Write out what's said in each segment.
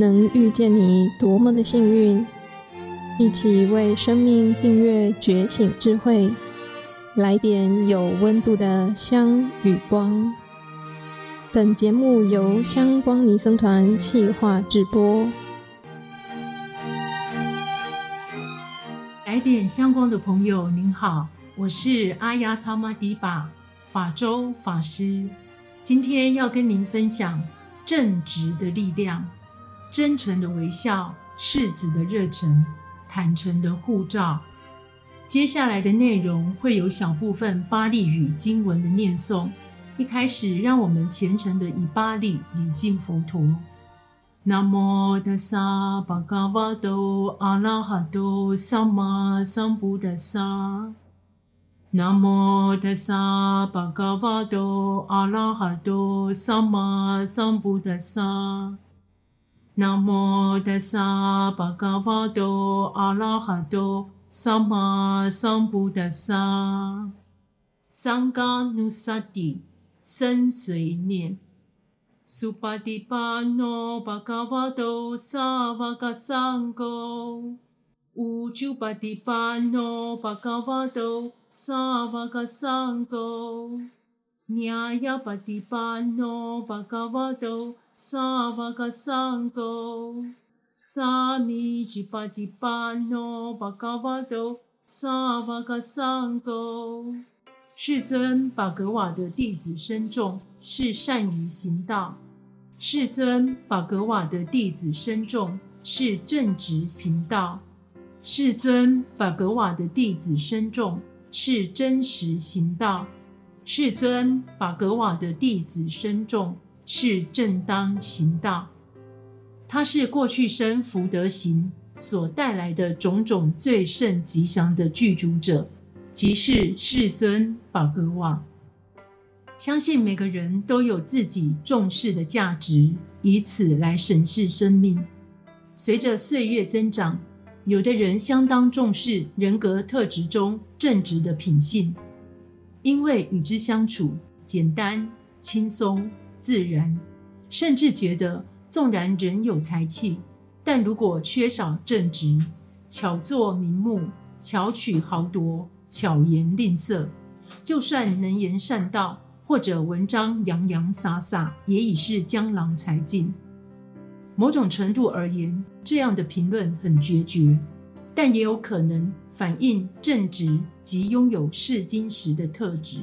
能遇见你多么的幸运！一起为生命订阅觉醒智慧，来点有温度的香与光。本节目由香光尼僧团企划制播。来点香光的朋友，您好，我是阿呀他玛迪巴法周法师，今天要跟您分享正直的力量。真诚的微笑，赤子的热忱，坦诚的护照。接下来的内容会有小部分巴利语经文的念诵。一开始，让我们虔诚的以巴利礼敬佛陀。南无达萨巴嘎瓦多阿拉哈多萨玛桑布达萨。南无达萨巴嘎瓦多阿拉哈多萨玛桑布达萨。南无达萨巴嘎瓦多阿拉哈多萨玛桑布达萨，桑嘎努萨蒂深随念，苏巴蒂巴诺巴嘎瓦多萨瓦嘎桑勾，乌朱巴蒂巴诺巴嘎瓦多萨瓦嘎桑勾，尼亚巴蒂巴诺巴嘎瓦多。萨瓦嘎桑勾，萨米吉巴蒂巴诺巴嘎瓦多，萨瓦嘎桑勾。世尊巴格瓦的弟子僧众是善于行道，世尊巴格瓦的弟子僧众是正直行道，世尊巴格瓦的弟子僧众是真实行道，世尊巴格瓦的弟子僧众。是正当行道，它是过去生福德行所带来的种种最胜吉祥的具足者，即是世尊宝格瓦。相信每个人都有自己重视的价值，以此来审视生命。随着岁月增长，有的人相当重视人格特质中正直的品性，因为与之相处简单轻松。自然，甚至觉得，纵然人有才气，但如果缺少正直，巧作名目，巧取豪夺，巧言令色，就算能言善道，或者文章洋洋洒洒，也已是江郎才尽。某种程度而言，这样的评论很决绝，但也有可能反映正直及拥有试金石的特质。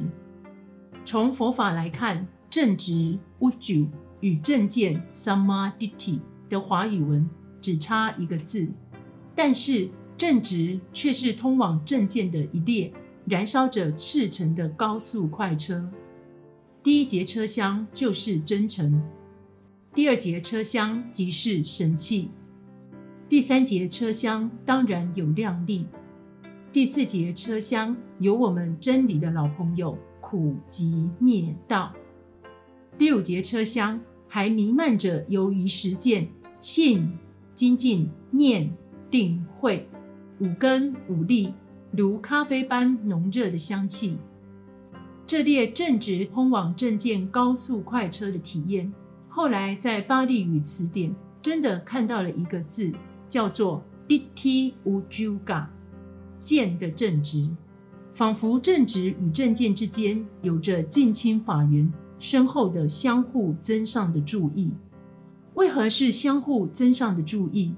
从佛法来看。正直 Uju 与正见 Sammaditthi 的华语文只差一个字，但是正直却是通往正见的一列燃烧着赤诚的高速快车。第一节车厢就是真诚，第二节车厢即是神器，第三节车厢当然有量力，第四节车厢有我们真理的老朋友苦集灭道。六节车厢还弥漫着由于实践、信、精进、念、定、慧五根五力如咖啡般浓热的香气。这列正直通往正见高速快车的体验，后来在巴利语词典真的看到了一个字，叫做 “ditti Ujjuga，见的正直，仿佛正直与正见之间有着近亲法缘。深厚的相互增上的注意，为何是相互增上的注意？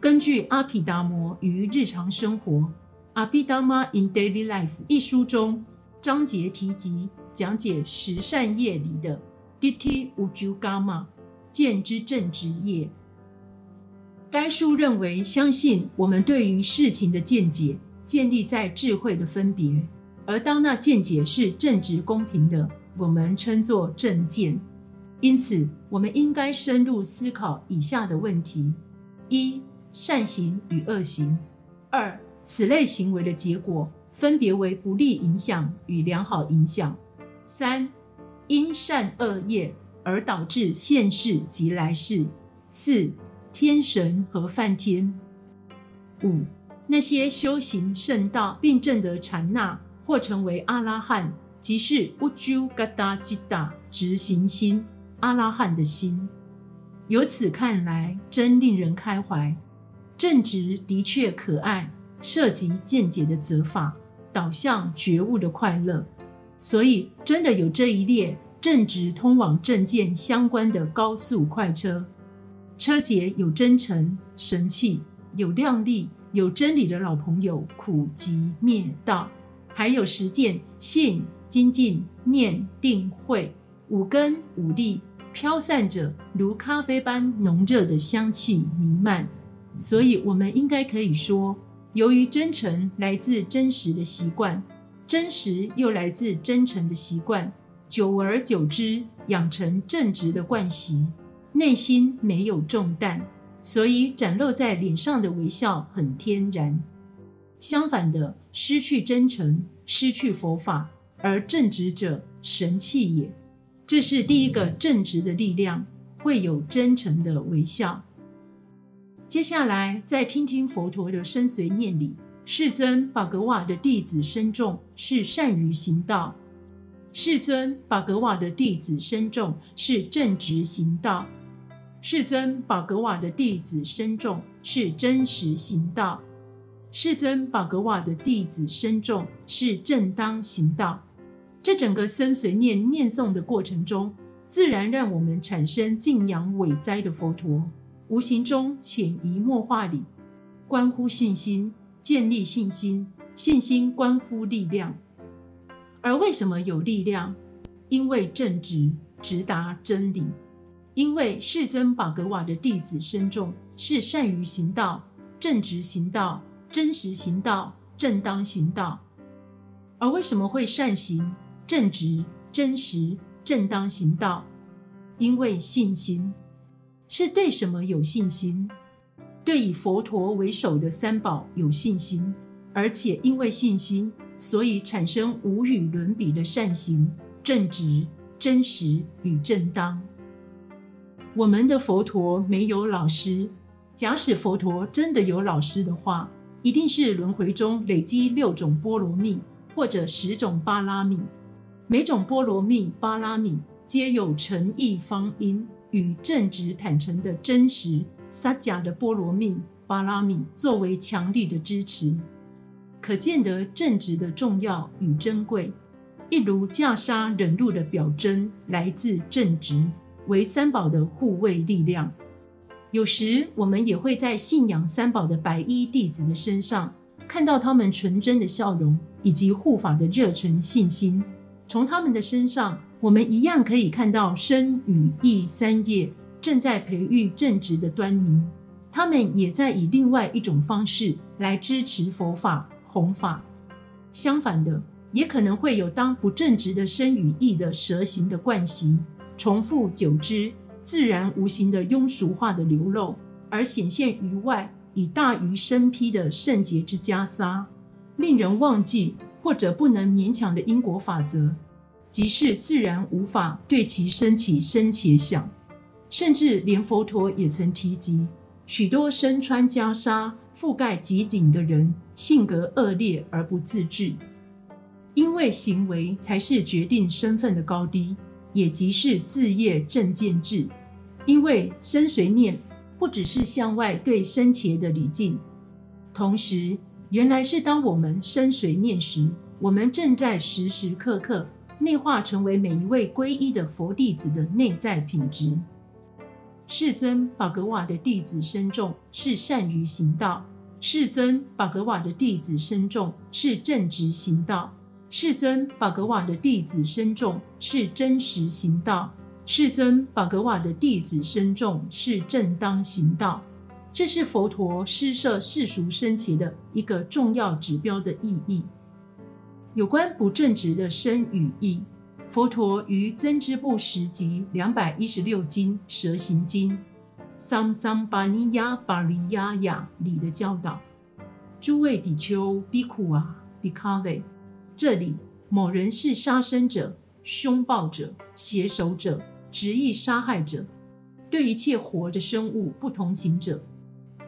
根据《阿毗达摩于日常生活》阿毗达摩 in Daily Life） 一书中章节提及讲解十善业里的 Ditti Ujjugamma 见之正直业。该书认为，相信我们对于事情的见解建立在智慧的分别，而当那见解是正直公平的。我们称作正见，因此我们应该深入思考以下的问题：一、善行与恶行；二、此类行为的结果分别为不利影响与良好影响；三、因善恶业而导致现世及来世；四、天神和梵天；五、那些修行圣道并证得禅那或成为阿拉汉。即是 Ujju Gata Citta 直行心，阿拉汉的心。由此看来，真令人开怀。正直的确可爱，涉及见解的责法，导向觉悟的快乐。所以，真的有这一列正直通往正见相关的高速快车。车节有真诚、神气，有量力、有真理的老朋友苦集灭道，还有实践信、精进、念、定、慧五根五力飘散着如咖啡般浓热的香气弥漫。所以，我们应该可以说，由于真诚来自真实的习惯，真实又来自真诚的习惯，久而久之养成正直的惯习。内心没有重担，所以展露在脸上的微笑很天然。相反的，失去真诚，失去佛法，而正直者神气也。这是第一个正直的力量，会有真诚的微笑。接下来，再听听佛陀的身随念里，世尊巴格瓦的弟子身重是善于行道，世尊巴格瓦的弟子身重是正直行道。世尊宝格瓦的弟子身重是真实行道，世尊宝格瓦的弟子身重是正当行道。这整个身随念念诵的过程中，自然让我们产生敬仰伟哉的佛陀，无形中潜移默化里，关乎信心，建立信心，信心关乎力量。而为什么有力量？因为正直，直达真理。因为世尊宝格瓦的弟子身重是善于行道、正直行道、真实行道、正当行道。而为什么会善行、正直、真实、正当行道？因为信心。是对什么有信心？对以佛陀为首的三宝有信心，而且因为信心，所以产生无与伦比的善行、正直、真实与正当。我们的佛陀没有老师。假使佛陀真的有老师的话，一定是轮回中累积六种波罗蜜或者十种巴拉蜜。每种波罗蜜、巴拉蜜皆有诚意方因与正直坦诚的真实萨迦的波罗蜜、巴拉蜜作为强力的支持，可见得正直的重要与珍贵。一如袈裟忍辱的表征来自正直。为三宝的护卫力量，有时我们也会在信仰三宝的白衣弟子的身上看到他们纯真的笑容以及护法的热忱信心。从他们的身上，我们一样可以看到身语意三业正在培育正直的端倪。他们也在以另外一种方式来支持佛法弘法。相反的，也可能会有当不正直的身语意的蛇形的惯习。重复久之，自然无形的庸俗化的流露，而显现于外，以大于身披的圣洁之袈裟，令人忘记或者不能勉强的因果法则，即是自然无法对其生起生且想。甚至连佛陀也曾提及，许多身穿袈裟、覆盖极紧的人，性格恶劣而不自知，因为行为才是决定身份的高低。也即是自业正见智，因为身随念不只是向外对僧伽的礼敬，同时原来是当我们身随念时，我们正在时时刻刻内化成为每一位皈依的佛弟子的内在品质。世尊宝格瓦的弟子身重是善于行道，世尊宝格瓦的弟子身重是正直行道。世尊宝格瓦的弟子身重是真实行道，世尊宝格瓦的弟子身重是正当行道。这是佛陀施设世俗升起的一个重要指标的意义。有关不正直的身语意，佛陀于增支部十集两百一十六经蛇行经桑桑巴尼亚巴利亚雅里的教导：诸位比丘、比库啊、比卡维。这里，某人是杀生者、凶暴者、携手者、执意杀害者，对一切活的生物不同情者，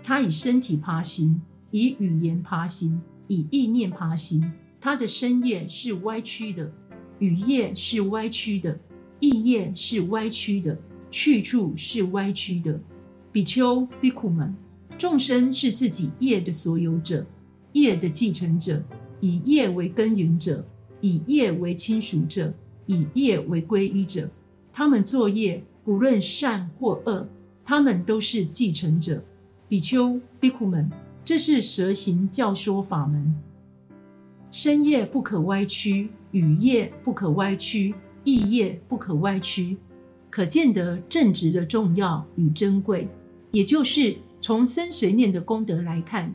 他以身体爬行，以语言爬行，以意念爬行。他的身业是歪曲的，语业是歪曲的，意业是歪曲的，去处是歪曲的。比丘、比库们，众生是自己业的所有者，业的继承者，以业为根源者，以业为亲属者，以业为皈依者。他们作业，不论善或恶，他们都是继承者。比丘、比库们，这是蛇行教说法门。身业不可歪曲，语业不可歪曲。意业不可歪曲，可见得正直的重要与珍贵。也就是从生随念的功德来看，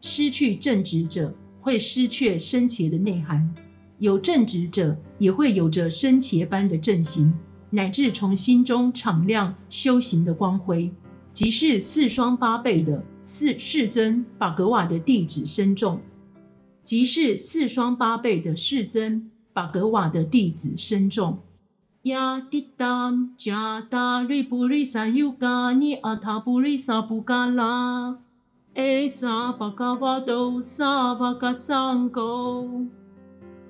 失去正直者会失去生伽的内涵；有正直者也会有着生伽般的正行，乃至从心中敞亮修行的光辉，即是四双八倍的四世尊巴格瓦的弟子身众，即是四双八倍的世尊。巴格瓦的弟子身众，呀滴当加达瑞布瑞萨尤嘎尼阿塔布瑞萨布嘎拉，艾萨巴嘎瓦都萨瓦嘎桑勾。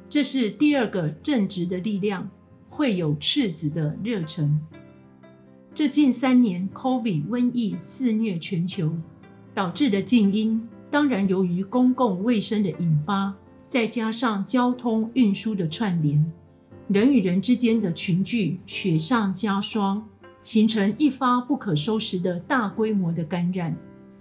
这是第二个正直的力量，会有赤子的热忱。这近三年，COVID 瘟疫肆虐全球，导致的静音，当然由于公共卫生的引发。再加上交通运输的串联，人与人之间的群聚雪上加霜，形成一发不可收拾的大规模的感染。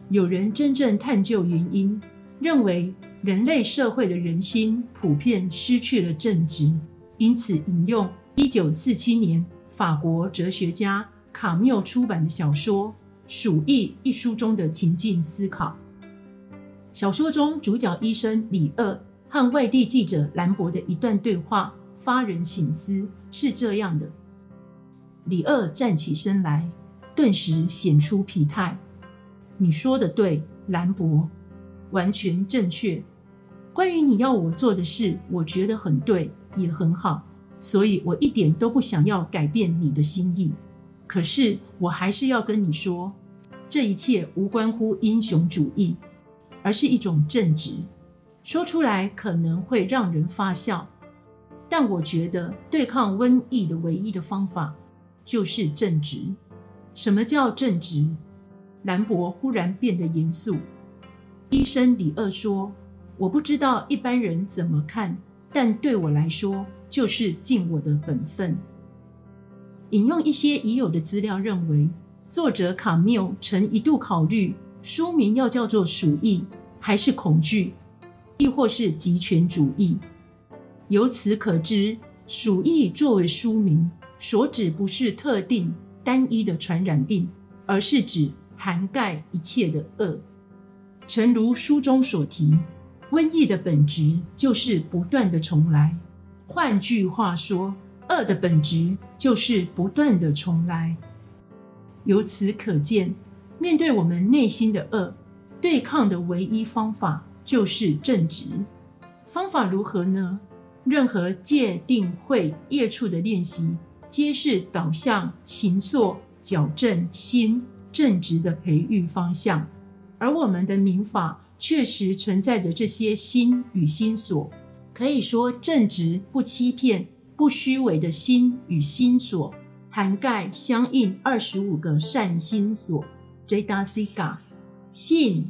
有人真正探究原因，认为人类社会的人心普遍失去了正直，因此引用一九四七年法国哲学家卡缪出版的小说《鼠疫》一书中的情境思考。小说中主角医生李二。和外地记者兰博的一段对话发人省思，是这样的：李二站起身来，顿时显出疲态。你说的对，兰博，完全正确。关于你要我做的事，我觉得很对，也很好，所以我一点都不想要改变你的心意。可是我还是要跟你说，这一切无关乎英雄主义，而是一种正直。说出来可能会让人发笑，但我觉得对抗瘟疫的唯一的方法就是正直。什么叫正直？兰博忽然变得严肃。医生李二说：“我不知道一般人怎么看，但对我来说，就是尽我的本分。”引用一些已有的资料，认为作者卡缪曾一度考虑书名要叫做《鼠疫》还是《恐惧》。亦或是极权主义。由此可知，鼠疫作为书名，所指不是特定单一的传染病，而是指涵盖一切的恶。诚如书中所提，瘟疫的本质就是不断的重来。换句话说，恶的本质就是不断的重来。由此可见，面对我们内心的恶，对抗的唯一方法。就是正直，方法如何呢？任何戒定慧业处的练习，皆是导向行作矫正心正直的培育方向。而我们的民法确实存在着这些心与心所，可以说正直不欺骗、不虚伪的心与心所，涵盖相应二十五个善心所：Cetasika 信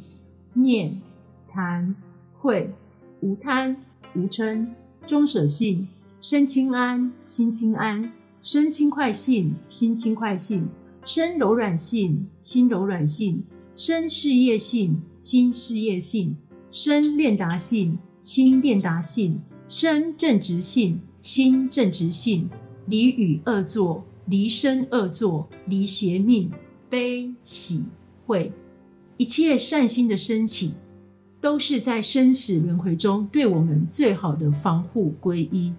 念。惭愧、无贪、无嗔、中舍信、身轻安、心轻安、身轻快信、心轻快信、身柔软信、心柔软信、身事业信、心事业信、身练达信、心练达信、身正直信、心正直信、离语恶作、离身恶作、离邪命、悲喜会，一切善心的升起。都是在生死轮回中对我们最好的防护皈依。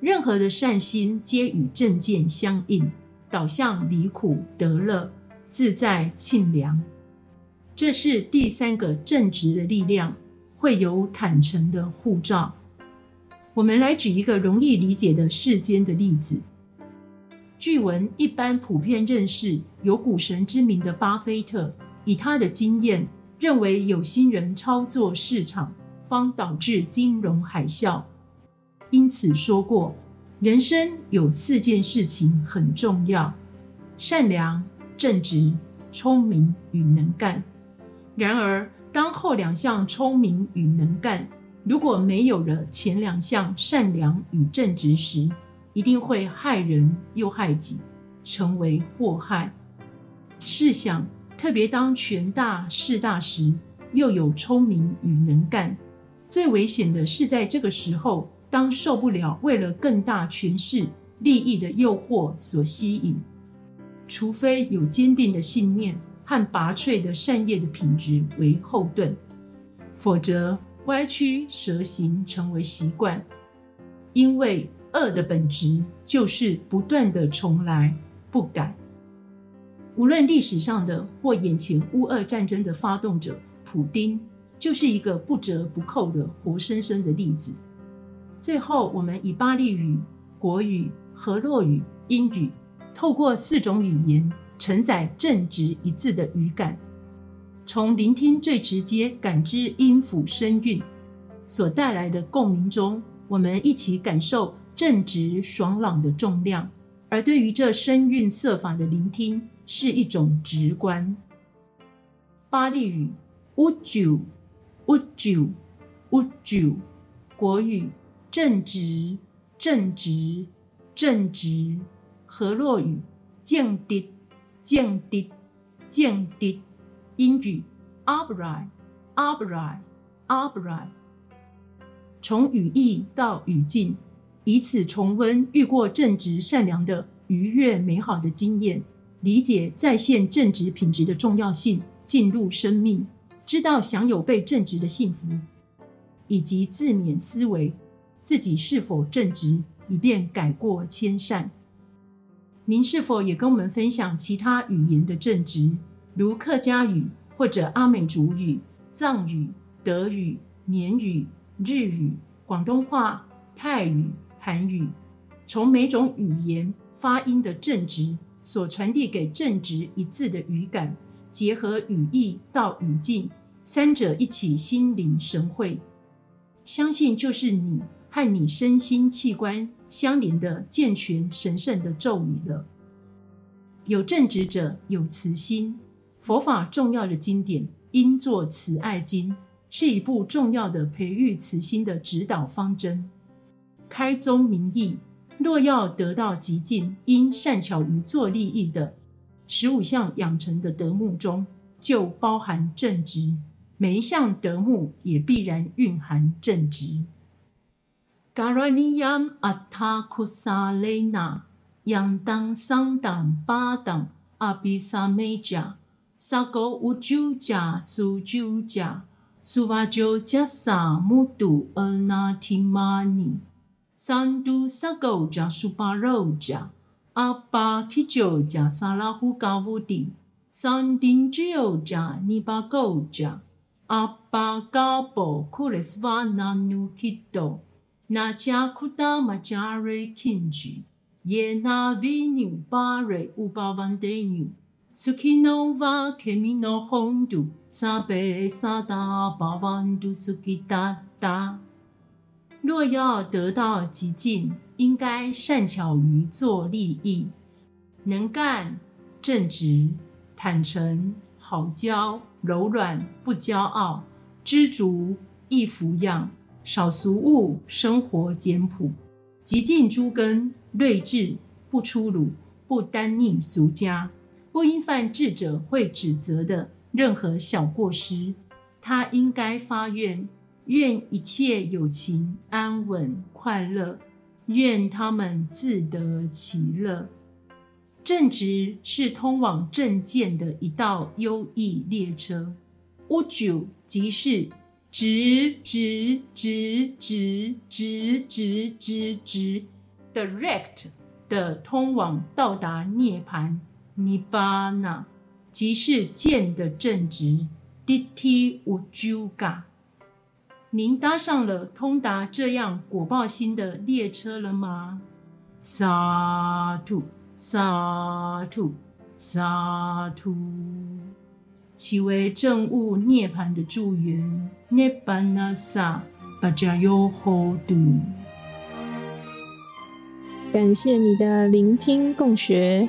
任何的善心皆与正见相应，导向离苦得乐、自在庆良。这是第三个正直的力量，会有坦诚的护照。我们来举一个容易理解的世间的例子。据闻一般普遍认识有股神之名的巴菲特，以他的经验。认为有心人操作市场，方导致金融海啸。因此说过，人生有四件事情很重要：善良、正直、聪明与能干。然而，当后两项聪明与能干如果没有了前两项善良与正直时，一定会害人又害己，成为祸害。试想，特别当权大势大时，又有聪明与能干，最危险的是在这个时候，当受不了为了更大权势利益的诱惑所吸引，除非有坚定的信念和拔萃的善业的品质为后盾，否则歪曲蛇行成为习惯。因为恶的本质就是不断的重来不改。无论历史上的或眼前乌俄战争的发动者普丁，就是一个不折不扣的活生生的例子。最后，我们以巴利语、国语、河洛语、英语，透过四种语言承载正直一字的语感，从聆听最直接感知音符声韵所带来的共鸣中，我们一起感受正直爽朗的重量。而对于这声韵色法的聆听，是一种直观。巴利语乌九乌九乌九，国语。正直，正直，正直。河洛语，正直，正直，正直。英语，upright，upright，upright。从语义到语境，以此重温遇过正直善良的愉悦美好的经验，理解再现正直品质的重要性，进入生命，知道享有被正直的幸福，以及自勉思维。自己是否正直，以便改过迁善？您是否也跟我们分享其他语言的正直，如客家语或者阿美族语、藏语、德语、缅语、日语、广东话、泰语、韩语？从每种语言发音的正直所传递给正直一字的语感，结合语义到语境，三者一起心领神会，相信就是你。和你身心器官相连的健全神圣的咒语了。有正直者有慈心，佛法重要的经典应作慈爱经，是一部重要的培育慈心的指导方针。开宗明义，若要得到极尽，应善巧于做利益的十五项养成的德目中，就包含正直。每一项德目也必然蕴含正直。嘎拉尼亚阿塔库萨雷纳，萨嘎乌酒驾苏酒驾苏瓦酒加萨木杜嗯那提玛尼三都萨嘎加苏巴肉酱阿巴啤酒加萨拉胡嘎乌丁三丁酒加泥巴狗酱阿巴嘎巴库雷斯瓦纳努 kiddo 那家库达玛加瑞 kenji 耶那 venue barre van denu Sukinova kemi no hondu sabe sada bavandu sukitata。若要得到极尽，应该善巧于做利益，能干、正直、坦诚、好交、柔软、不骄傲、知足、易抚养、少俗物、生活简朴、极尽诸根、睿智、不粗鲁、不单逆俗家。不因犯智者会指责的任何小过失。他应该发愿，愿一切友情安稳快乐，愿他们自得其乐。正直是通往正见的一道优异列车。乌九即是。直直直直直直直直，direct 的通往到达涅槃尼巴那，即是见的正直。Diti Ujuga，您搭上了通达这样果报心的列车了吗？萨土萨土萨土。其为证悟涅槃的助缘，涅槃那萨巴加尤侯杜。感谢你的聆听共学，